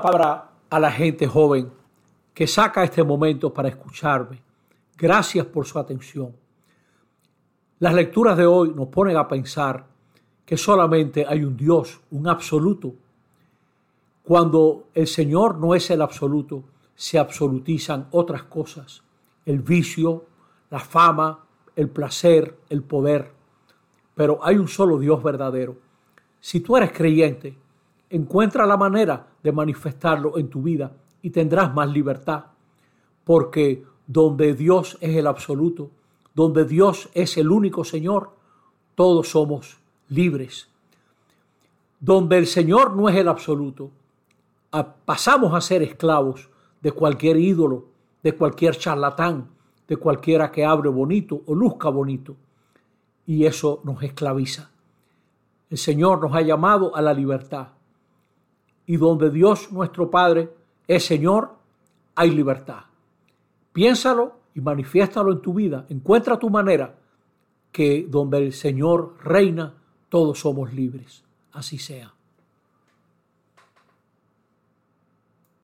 palabra a la gente joven que saca este momento para escucharme. Gracias por su atención. Las lecturas de hoy nos ponen a pensar que solamente hay un Dios, un absoluto. Cuando el Señor no es el absoluto, se absolutizan otras cosas. El vicio, la fama, el placer, el poder. Pero hay un solo Dios verdadero. Si tú eres creyente, encuentra la manera de manifestarlo en tu vida y tendrás más libertad. Porque donde Dios es el absoluto, donde Dios es el único Señor, todos somos libres. Donde el Señor no es el absoluto, pasamos a ser esclavos de cualquier ídolo, de cualquier charlatán, de cualquiera que hable bonito o luzca bonito. Y eso nos esclaviza. El Señor nos ha llamado a la libertad. Y donde Dios nuestro Padre es Señor, hay libertad. Piénsalo y manifiéstalo en tu vida. Encuentra tu manera que donde el Señor reina, todos somos libres. Así sea.